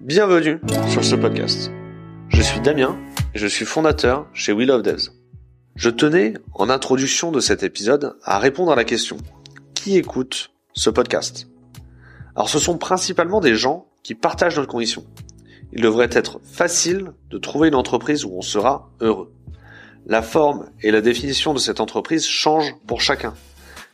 Bienvenue sur ce podcast. Je suis Damien et je suis fondateur chez We Love Devs. Je tenais, en introduction de cet épisode, à répondre à la question qui écoute ce podcast? Alors ce sont principalement des gens qui partagent notre condition. Il devrait être facile de trouver une entreprise où on sera heureux. La forme et la définition de cette entreprise changent pour chacun.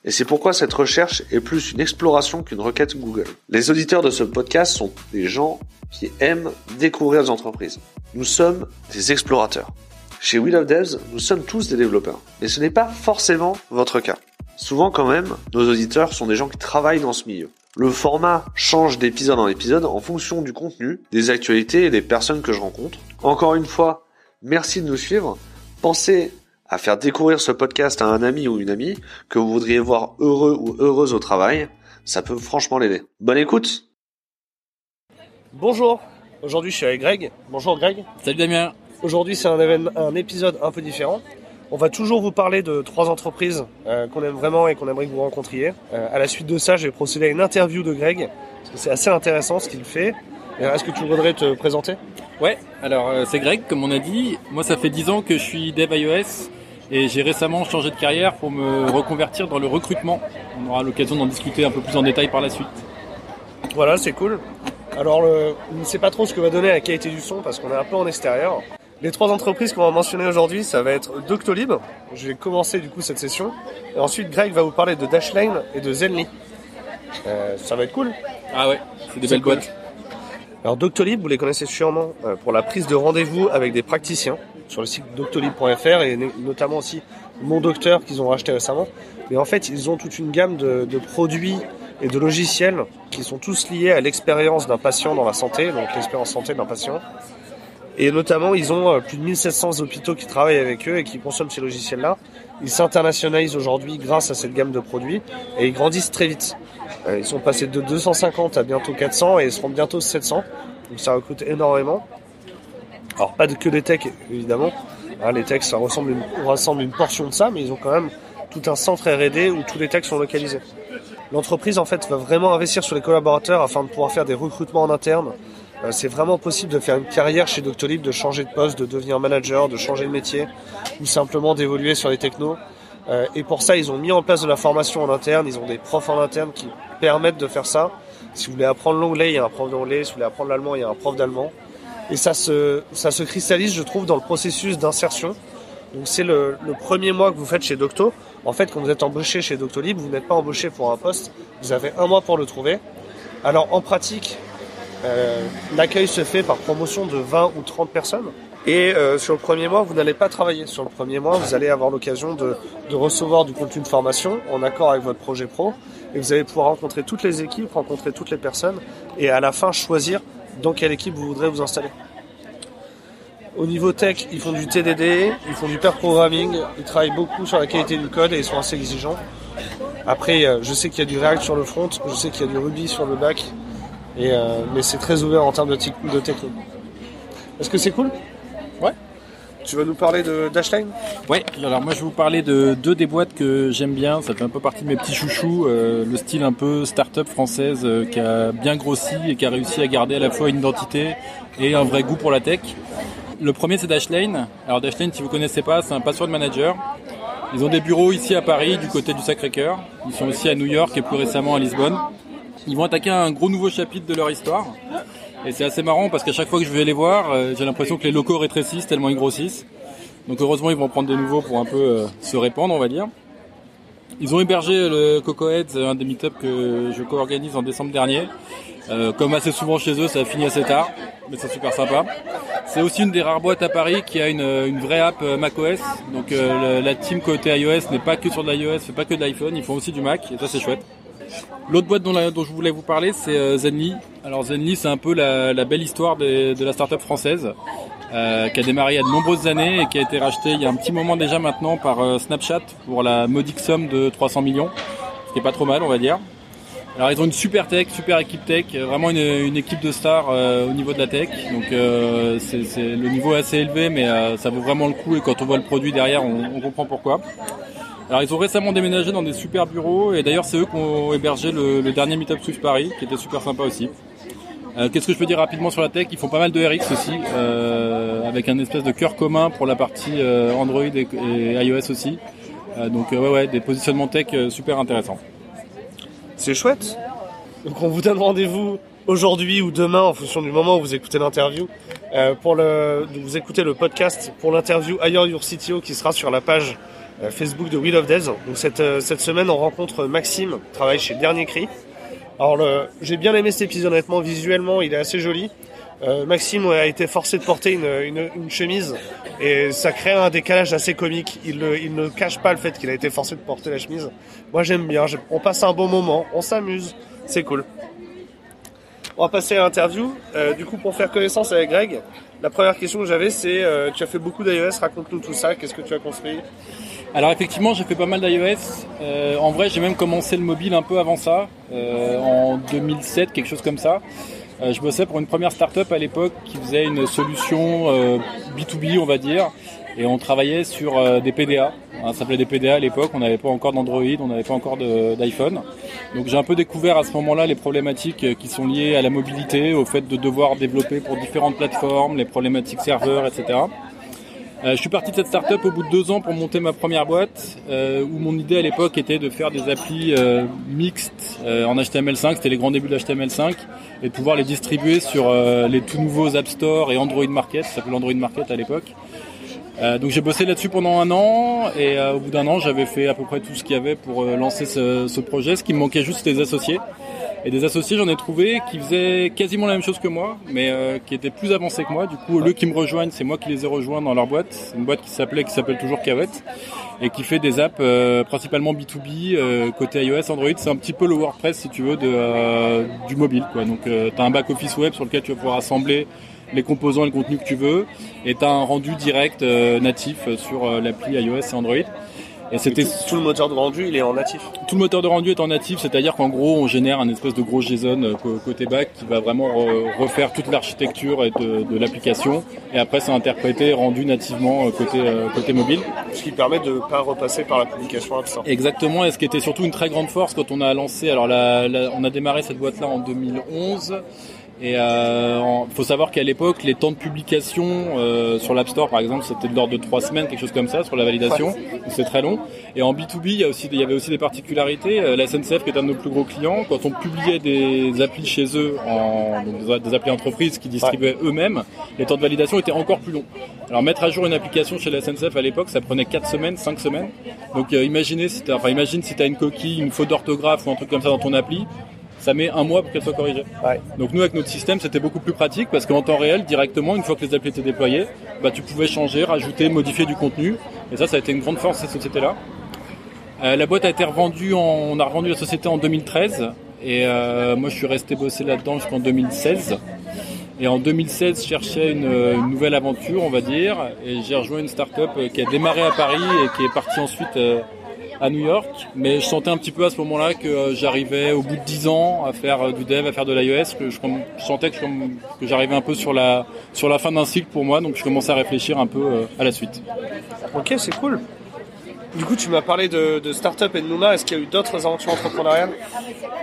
Et c'est pourquoi cette recherche est plus une exploration qu'une requête Google. Les auditeurs de ce podcast sont des gens qui aiment découvrir les entreprises. Nous sommes des explorateurs. Chez We Love Devs, nous sommes tous des développeurs. Mais ce n'est pas forcément votre cas. Souvent quand même, nos auditeurs sont des gens qui travaillent dans ce milieu. Le format change d'épisode en épisode en fonction du contenu, des actualités et des personnes que je rencontre. Encore une fois, merci de nous suivre. Pensez à faire découvrir ce podcast à un ami ou une amie que vous voudriez voir heureux ou heureuse au travail, ça peut franchement l'aider. Bonne écoute Bonjour, aujourd'hui je suis avec Greg. Bonjour Greg. Salut Damien. Aujourd'hui c'est un, un, épisode un peu différent. On va toujours vous parler de trois entreprises euh, qu'on aime vraiment et qu'on aimerait que vous rencontriez. Euh, à la suite de ça, je vais procéder à une interview de Greg, parce que c'est assez intéressant ce qu'il fait. Est-ce que tu voudrais te présenter? Ouais, alors euh, c'est Greg, comme on a dit. Moi, ça fait 10 ans que je suis dev iOS et j'ai récemment changé de carrière pour me reconvertir dans le recrutement. On aura l'occasion d'en discuter un peu plus en détail par la suite. Voilà, c'est cool. Alors, on ne sait pas trop ce que va donner la qualité du son parce qu'on est un peu en extérieur. Les trois entreprises qu'on va mentionner aujourd'hui, ça va être Doctolib. Je vais commencer du coup cette session. Et ensuite, Greg va vous parler de Dashlane et de Zenly. Euh, ça va être cool. Ah ouais, c'est des belles boîtes. Alors Doctolib, vous les connaissez sûrement euh, pour la prise de rendez-vous avec des praticiens sur le site doctolib.fr et notamment aussi Mon Docteur qu'ils ont racheté récemment. Mais en fait, ils ont toute une gamme de, de produits et de logiciels qui sont tous liés à l'expérience d'un patient dans la santé, donc l'expérience santé d'un patient. Et notamment, ils ont euh, plus de 1700 hôpitaux qui travaillent avec eux et qui consomment ces logiciels-là. Ils s'internationalisent aujourd'hui grâce à cette gamme de produits et ils grandissent très vite. Euh, ils sont passés de 250 à bientôt 400 et ils seront bientôt 700. Donc ça recrute énormément. Alors pas que des techs évidemment. Hein, les techs ça ressemble une, ressemble une portion de ça, mais ils ont quand même tout un centre R&D où tous les techs sont localisés. L'entreprise en fait va vraiment investir sur les collaborateurs afin de pouvoir faire des recrutements en interne, euh, c'est vraiment possible de faire une carrière chez Doctolib, de changer de poste, de devenir manager, de changer de métier, ou simplement d'évoluer sur les technos. Euh, et pour ça, ils ont mis en place de la formation en interne, ils ont des profs en interne qui permettent de faire ça. Si vous voulez apprendre l'anglais, il y a un prof d'anglais. Si vous voulez apprendre l'allemand, il y a un prof d'allemand. Et ça se, ça se cristallise, je trouve, dans le processus d'insertion. Donc c'est le, premier mois que vous faites chez Docto. En fait, quand vous êtes embauché chez Doctolib, vous n'êtes pas embauché pour un poste. Vous avez un mois pour le trouver. Alors en pratique, euh, l'accueil se fait par promotion de 20 ou 30 personnes. Et euh, sur le premier mois, vous n'allez pas travailler. Sur le premier mois, vous allez avoir l'occasion de, recevoir du contenu de formation en accord avec votre projet pro. Et vous allez pouvoir rencontrer toutes les équipes, rencontrer toutes les personnes. Et à la fin, choisir dans quelle équipe vous voudrez vous installer. Au niveau tech, ils font du TDD, ils font du pair programming, ils travaillent beaucoup sur la qualité du code et ils sont assez exigeants. Après, euh, je sais qu'il y a du React sur le front, je sais qu'il y a du Ruby sur le back, euh, mais c'est très ouvert en termes de, de techno. Est-ce que c'est cool? Tu vas nous parler de Dashlane? Ouais, alors moi je vais vous parler de deux des boîtes que j'aime bien, ça fait un peu partie de mes petits chouchous, euh, le style un peu start-up française euh, qui a bien grossi et qui a réussi à garder à la fois une identité et un vrai goût pour la tech. Le premier c'est Dashlane. Alors Dashlane si vous connaissez pas, c'est un password manager. Ils ont des bureaux ici à Paris du côté du Sacré-Cœur. Ils sont aussi à New York et plus récemment à Lisbonne ils vont attaquer un gros nouveau chapitre de leur histoire. Et c'est assez marrant parce qu'à chaque fois que je vais les voir, euh, j'ai l'impression que les locaux rétrécissent tellement ils grossissent. Donc heureusement ils vont prendre des nouveaux pour un peu euh, se répandre on va dire. Ils ont hébergé le Coco Heads, un des meet que je co-organise en décembre dernier. Euh, comme assez souvent chez eux, ça a fini assez tard, mais c'est super sympa. C'est aussi une des rares boîtes à Paris qui a une, une vraie app macOS. Donc la team côté iOS n'est pas que sur de l'iOS, fait pas que de l'iPhone, ils font aussi du Mac et ça c'est chouette. L'autre boîte dont, je voulais vous parler, c'est euh, Zenly. Alors Zenly, c'est un peu la, belle histoire de, la start-up française, euh, qui a démarré il y a de nombreuses années et qui a été rachetée il y a un petit moment déjà maintenant par euh, Snapchat pour la modique somme de 300 millions, ce qui est pas trop mal, on va dire. Alors ils ont une super tech, super équipe tech, vraiment une, équipe de stars au niveau de la tech. Donc c'est, le niveau est assez élevé, mais ça vaut vraiment le coup et quand on voit le produit derrière, on comprend pourquoi. Alors ils ont récemment déménagé dans des super bureaux et d'ailleurs c'est eux qui ont hébergé le, dernier Meetup Swift Paris qui était super sympa aussi. Euh, qu'est-ce que je peux dire rapidement sur la tech? Ils font pas mal de RX aussi, euh, avec un espèce de cœur commun pour la partie euh, Android et, iOS aussi. donc ouais, ouais, des positionnements tech super intéressants. C'est chouette. Donc on vous donne rendez-vous aujourd'hui ou demain en fonction du moment où vous écoutez l'interview pour le vous écoutez le podcast pour l'interview Ailleurs Your CTO qui sera sur la page Facebook de Wheel of Days. Donc cette, cette semaine on rencontre Maxime, qui travaille chez Dernier Cri. Alors j'ai bien aimé cet épisode honnêtement, visuellement il est assez joli. Euh, Maxime a été forcé de porter une, une, chemise et ça crée un décalage assez comique. Il, il ne cache pas le fait qu'il a été forcé de porter la chemise. Moi j'aime bien, on passe un bon moment, on s'amuse, c'est cool. On va passer à l'interview. Euh, du coup pour faire connaissance avec Greg, la première question que j'avais c'est euh, tu as fait beaucoup d'iOS, raconte-nous tout ça, qu'est-ce que tu as construit? Alors effectivement, j'ai fait pas mal d'iOS. Euh, en vrai, j'ai même commencé le mobile un peu avant ça, euh, en 2007, quelque chose comme ça. Euh, je bossais pour une première start-up à l'époque qui faisait une solution B2B, on va dire, et on travaillait sur des PDA. ça s'appelait des PDA à l'époque, on n'avait pas encore d'Android, on n'avait pas encore d'iPhone. Donc j'ai un peu découvert à ce moment-là les problématiques qui sont liées à la mobilité, au fait de devoir développer pour différentes plateformes, les problématiques serveurs, etc. Euh, je suis parti de cette startup au bout de deux ans pour monter ma première boîte, euh, où mon idée à l'époque était de faire des applis euh, mixtes en HTML5, c'était les grands débuts de HTML5, et de pouvoir les distribuer sur les tout nouveaux App Store et Android Market, ça s'appelait Android Market à l'époque. donc j'ai bossé là-dessus pendant un an, et au bout d'un an j'avais fait à peu près tout ce qu'il y avait pour lancer ce, ce, projet. Ce qui me manquait juste c'était des associés. Et des associés, j'en ai trouvé qui faisaient quasiment la même chose que moi, mais euh, qui étaient plus avancés que moi. Du coup, au lieu qu'ils me rejoignent, c'est moi qui les ai rejoints dans leur boîte. Une boîte qui s'appelait, qui s'appelle toujours Kavet, et qui fait des apps euh, principalement B2B, euh, côté iOS, Android. C'est un petit peu le WordPress, si tu veux, du mobile. Quoi. Donc, tu as un back-office web sur lequel tu vas pouvoir assembler les composants et le contenu que tu veux, et tu as un rendu direct natif sur l'appli iOS et Android. Et c'était tout, le moteur de rendu, il est en natif. Tout le moteur de rendu est en natif, c'est-à-dire qu'en gros, on génère un espèce de gros JSON euh, côté back qui va vraiment refaire toute l'architecture de, l'application. Et après, c'est interprété, rendu nativement euh, côté euh, côté mobile. Ce qui permet de ne pas repasser par la publication App Store. Exactement. Et ce qui était surtout une très grande force quand on a lancé. Alors, on a démarré cette boîte-là en 2011. Et il euh, faut savoir qu'à l'époque, les temps de publication euh, sur l'App Store, par exemple, c'était de l'ordre de trois semaines, quelque chose comme ça, sur la validation. C'est très long. Et en B2B, il y, a aussi, il y avait aussi des particularités. Euh, la SNCF, qui est un de nos plus gros clients, quand on publiait des applis chez eux, en, donc des applis entreprises qui distribuaient eux-mêmes, les temps de validation étaient encore plus longs. Alors mettre à jour une application chez la SNCF à l'époque, ça prenait 4 semaines, 5 semaines. Donc imaginez si enfin, imagine si tu as une coquille, une faute d'orthographe ou un truc comme ça dans ton appli, ça met un mois pour qu'elle soit corrigée. Donc nous avec notre système c'était beaucoup plus pratique parce qu'en temps réel directement une fois que les applis étaient déployés, bah, tu pouvais changer, rajouter, modifier du contenu et ça ça a été une grande force cette société là. Euh, la boîte a été revendue, on a revendu la société en 2013 et euh, moi je suis resté bosser là-dedans jusqu'en 2016. Et en 2016, je cherchais une, une, nouvelle aventure, on va dire, et j'ai rejoint une start-up qui a démarré à Paris et qui est partie ensuite euh, à New York, mais je sentais un petit peu à ce moment-là que euh, j'arrivais au bout de 10 ans à faire euh, du dev, à faire de l'iOS, que je, sentais que, que j'arrivais un peu sur la, sur la fin d'un cycle pour moi, donc je commençais à réfléchir un peu euh, à la suite. Ok, c'est cool. Du coup, tu m'as parlé de, de start-up et de Numa. Est-ce qu'il y a eu d'autres aventures entrepreneuriales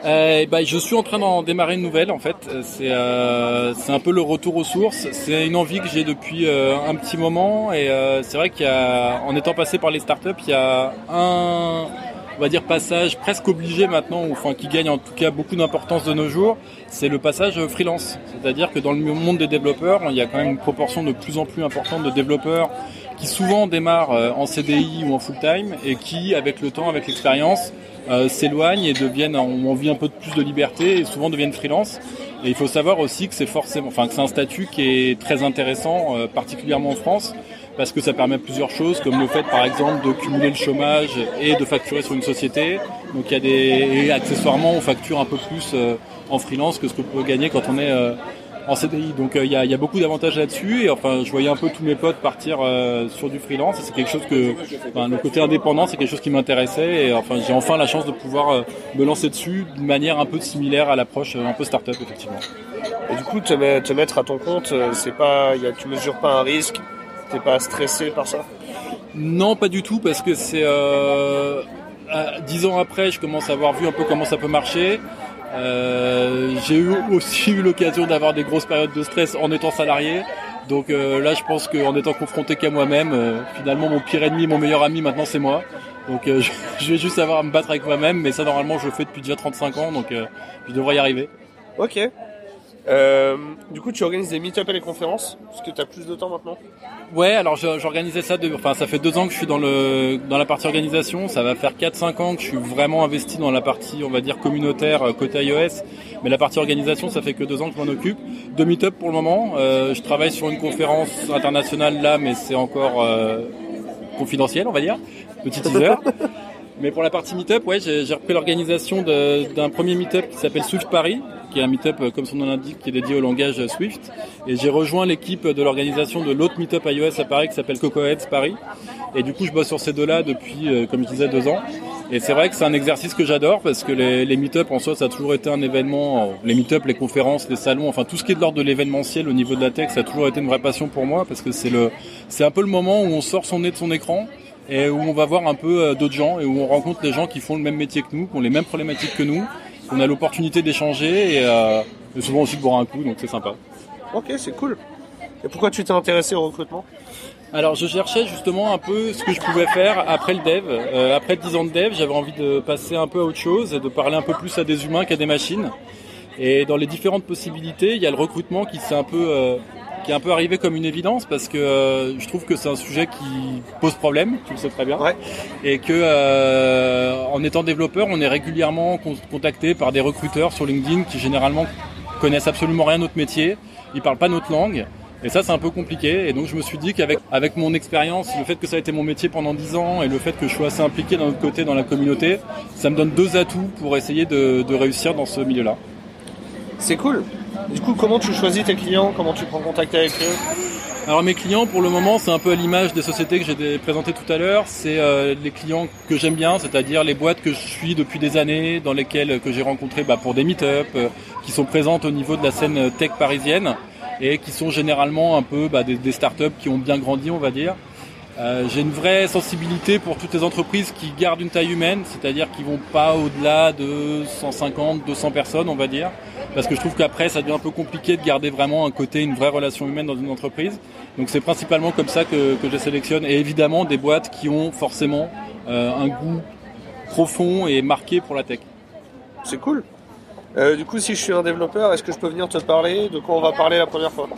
euh, bah, Je suis en train d'en démarrer une nouvelle, en fait. C'est euh, un peu le retour aux sources. C'est une envie que j'ai depuis euh, un petit moment. Et euh, c'est vrai qu'en étant passé par les start-up, il y a un on va dire passage presque obligé maintenant, enfin qui gagne en tout cas beaucoup d'importance de nos jours, c'est le passage freelance. C'est-à-dire que dans le monde des développeurs, il y a quand même une proportion de plus en plus importante de développeurs qui souvent démarrent euh, en CDI ou en full time et qui, avec le temps, avec l'expérience, euh, s'éloignent et deviennent, ont envie un peu de plus de liberté et souvent deviennent freelance. Et il faut savoir aussi que c'est forcément, enfin que c'est un statut qui est très intéressant, euh, particulièrement en France, parce que ça permet plusieurs choses, comme le fait par exemple de cumuler le chômage et de facturer sur une société. Donc il y a des et accessoirement on facture un peu plus en freelance que ce qu'on peut gagner quand on est en CDI. Donc euh, il y, a, beaucoup d'avantages là-dessus. Et enfin, je voyais un peu tous mes potes partir euh, sur du freelance. C'est quelque chose que, le côté indépendant, c'est quelque chose qui m'intéressait. Et enfin, j'ai enfin la chance de pouvoir euh, me lancer dessus d'une manière un peu similaire à l'approche un peu start-up, effectivement. Et du coup, te, mettre à ton compte, c'est pas, y a, tu mesures pas un risque, t'es pas stressé par ça? Non, pas du tout, parce que c'est euh, dix ans après, je commence à avoir vu un peu comment ça peut marcher. Euh, j'ai eu aussi eu l'occasion d'avoir des grosses périodes de stress en étant salarié. Donc euh, là, je pense qu'en étant confronté qu'à moi-même, euh, finalement, mon pire ennemi, mon meilleur ami, maintenant, c'est moi. Donc euh, je vais juste avoir à me battre avec moi-même, mais ça, normalement, je le fais depuis déjà 35 ans, donc je devrais y arriver. Ok. Euh, du coup, tu organises des meet-up et des conférences Parce que tu as plus de temps maintenant. Ouais, alors j'organisais ça, de, enfin ça fait deux ans que je suis dans, le, dans la partie organisation, ça va faire 4-5 ans que je suis vraiment investi dans la partie, on va dire, communautaire euh, côté iOS, mais la partie organisation, ça fait que deux ans que je m'en occupe. De meet-up pour le moment, euh, je travaille sur une conférence internationale là, mais c'est encore euh, confidentiel, on va dire, petit teaser. Mais pour la partie meet-up, ouais, j'ai repris l'organisation d'un premier meet-up qui s'appelle Swift Paris, qui est un meet-up, euh, comme son nom l'indique, qui est dédié au langage Swift. Et j'ai rejoint l'équipe de l'organisation de l'autre meet-up iOS à Paris qui s'appelle Cocoheads Paris. Et du coup, je bosse sur ces deux-là depuis, euh, comme je disais, deux ans. Et c'est vrai que c'est un exercice que j'adore parce que les, les meet-up en soi, ça a toujours été un événement. Les meet-up, les conférences, les salons, enfin tout ce qui est de l'ordre de l'événementiel au niveau de la tech, ça a toujours été une vraie passion pour moi parce que c'est un peu le moment où on sort son nez de son écran et où on va voir un peu euh, d'autres gens et où on rencontre des gens qui font le même métier que nous, qui ont les mêmes problématiques que nous on a l'opportunité d'échanger euh, et, souvent aussi de boire un coup, donc c'est sympa. Ok, c'est cool. Et pourquoi tu t'es intéressé au recrutement? Alors je cherchais justement un peu ce que je pouvais faire après le dev. Euh, après 10 ans de dev, j'avais envie de passer un peu à autre chose et de parler un peu plus à des humains qu'à des machines. Et dans les différentes possibilités, il y a le recrutement qui s'est un peu euh, qui est un peu arrivé comme une évidence parce que euh, je trouve que c'est un sujet qui pose problème, tu le sais très bien, et que euh, en étant développeur, on est régulièrement contacté par des recruteurs sur LinkedIn qui généralement connaissent absolument rien de notre métier, ils parlent pas notre langue. Et ça, c'est un peu compliqué. Et donc, je me suis dit qu'avec avec mon expérience, le fait que ça a été mon métier pendant 10 ans et le fait que je sois assez impliqué d'un autre côté dans la communauté, ça me donne deux atouts pour essayer de, de réussir dans ce milieu-là. C'est cool. Du coup, comment tu choisis tes clients? Comment tu prends contact avec eux? Alors mes clients pour le moment c'est un peu à l'image des sociétés que j'ai présentées tout à l'heure, c'est euh, les clients que j'aime bien, c'est-à-dire les boîtes que je suis depuis des années, dans lesquelles que j'ai rencontré bah, pour des meet-up, euh, qui sont présentes au niveau de la scène tech parisienne et qui sont généralement un peu bah, des startups qui ont bien grandi on va dire. Euh, j'ai une vraie sensibilité pour toutes les entreprises qui gardent une taille humaine, c'est-à-dire qui vont pas au-delà de 150, 200 personnes, on va dire parce que je trouve qu'après ça devient un peu compliqué de garder vraiment un côté, une vraie relation humaine dans une entreprise. Donc c'est principalement comme ça que, je sélectionne, et évidemment des boîtes qui ont forcément euh, un goût profond et marqué pour la tech. C'est cool. Euh, du coup, si je suis un développeur, est-ce que je peux venir te parler? De quoi on va parler la première fois?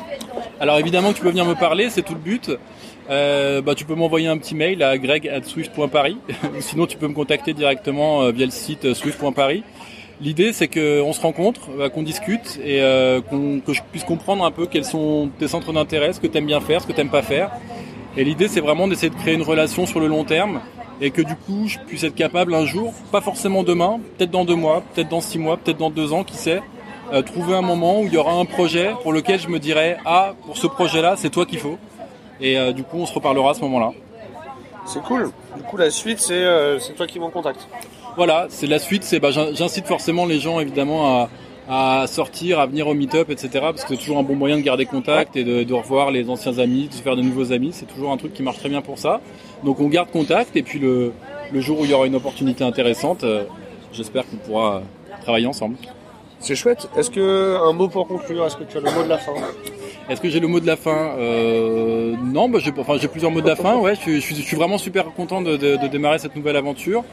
Alors évidemment tu peux venir me parler, c'est tout le but. Euh, bah, tu peux m'envoyer un petit mail à greg@swift.paris. Sinon, tu peux me contacter directement euh, via le site swift.paris. L'idée, c'est qu'on se rencontre, euh, qu'on discute et euh, que je puisse comprendre un peu quels sont tes centres d'intérêt, ce que tu aimes bien faire, ce que tu pas faire. Et l'idée, c'est vraiment d'essayer de créer une relation sur le long terme et que du coup, je puisse être capable un jour, pas forcément demain, peut-être dans deux mois, peut-être dans six mois, peut-être dans deux ans, qui sait, euh, trouver un moment où il y aura un projet pour lequel je me dirais ah pour ce projet-là, c'est toi qu'il faut. Et du coup, on se reparlera à ce moment-là. C'est cool. Du coup, la suite, c'est toi qui m'en contacte voilà, c'est la suite. C'est, bah, j'incite forcément les gens évidemment à, sortir, à venir au meet-up, etc. Parce que c'est toujours un bon moyen de garder contact et de, revoir les anciens amis, de se faire de nouveaux amis. C'est toujours un truc qui marche très bien pour ça. Donc on garde contact et puis le, jour où il y aura une opportunité intéressante, euh, j'espère qu'on pourra travailler ensemble. C'est chouette. Est-ce que un mot pour conclure Est-ce que tu as le mot de la fin est-ce que j'ai le mot de la fin? Euh, Non, bah, j'ai, enfin, plusieurs mots de la fin. Ouais, je, je, suis vraiment super content de, de, de démarrer cette nouvelle aventure.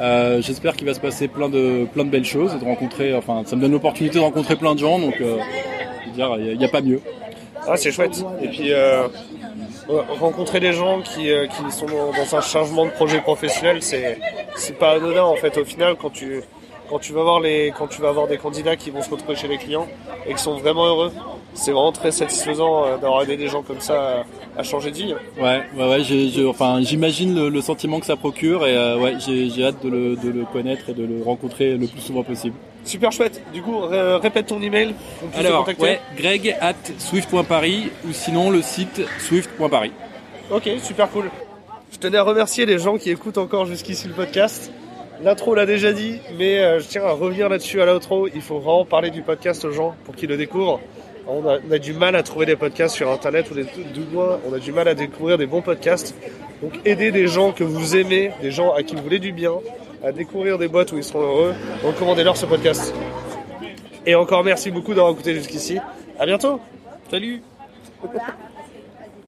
Euh, j'espère qu'il va se passer plein de plein de belles choses de rencontrer. Enfin, ça me donne l'opportunité de rencontrer plein de gens, donc euh, dire, il n'y a, pas mieux. Ah, c'est chouette. Et puis rencontrer des gens qui, qui sont dans, dans, un changement de projet professionnel, c'est pas anodin en fait. Au final, quand tu quand tu vas voir les quand tu vas avoir des candidats qui vont se retrouver chez les clients et qui sont vraiment heureux, c'est vraiment très satisfaisant euh, d'avoir aidé des gens comme ça à, changer de vie. Ouais, ouais, ouais enfin, j'imagine le, sentiment que ça procure et euh, ouais, j'ai hâte de le, de le, connaître et de le rencontrer le plus souvent possible. Super chouette. Du coup, répète ton email. Alors, ouais, greg at swift.paris ou sinon le site swift.paris. Ok, super cool. Je tenais à remercier les gens qui écoutent encore jusqu'ici le podcast. L'intro l'a déjà dit, mais euh, je tiens à revenir là-dessus à l'outro. Il faut vraiment parler du podcast aux gens pour qu'ils le découvrent. On a, du mal à trouver des podcasts sur internet ou des moins on a du mal à découvrir des bons podcasts. Donc aidez des gens que vous aimez, des gens à qui vous voulez du bien, à découvrir des boîtes où ils seront heureux. Recommandez-leur ce podcast. Et encore merci beaucoup d'avoir écouté jusqu'ici. À bientôt. Salut.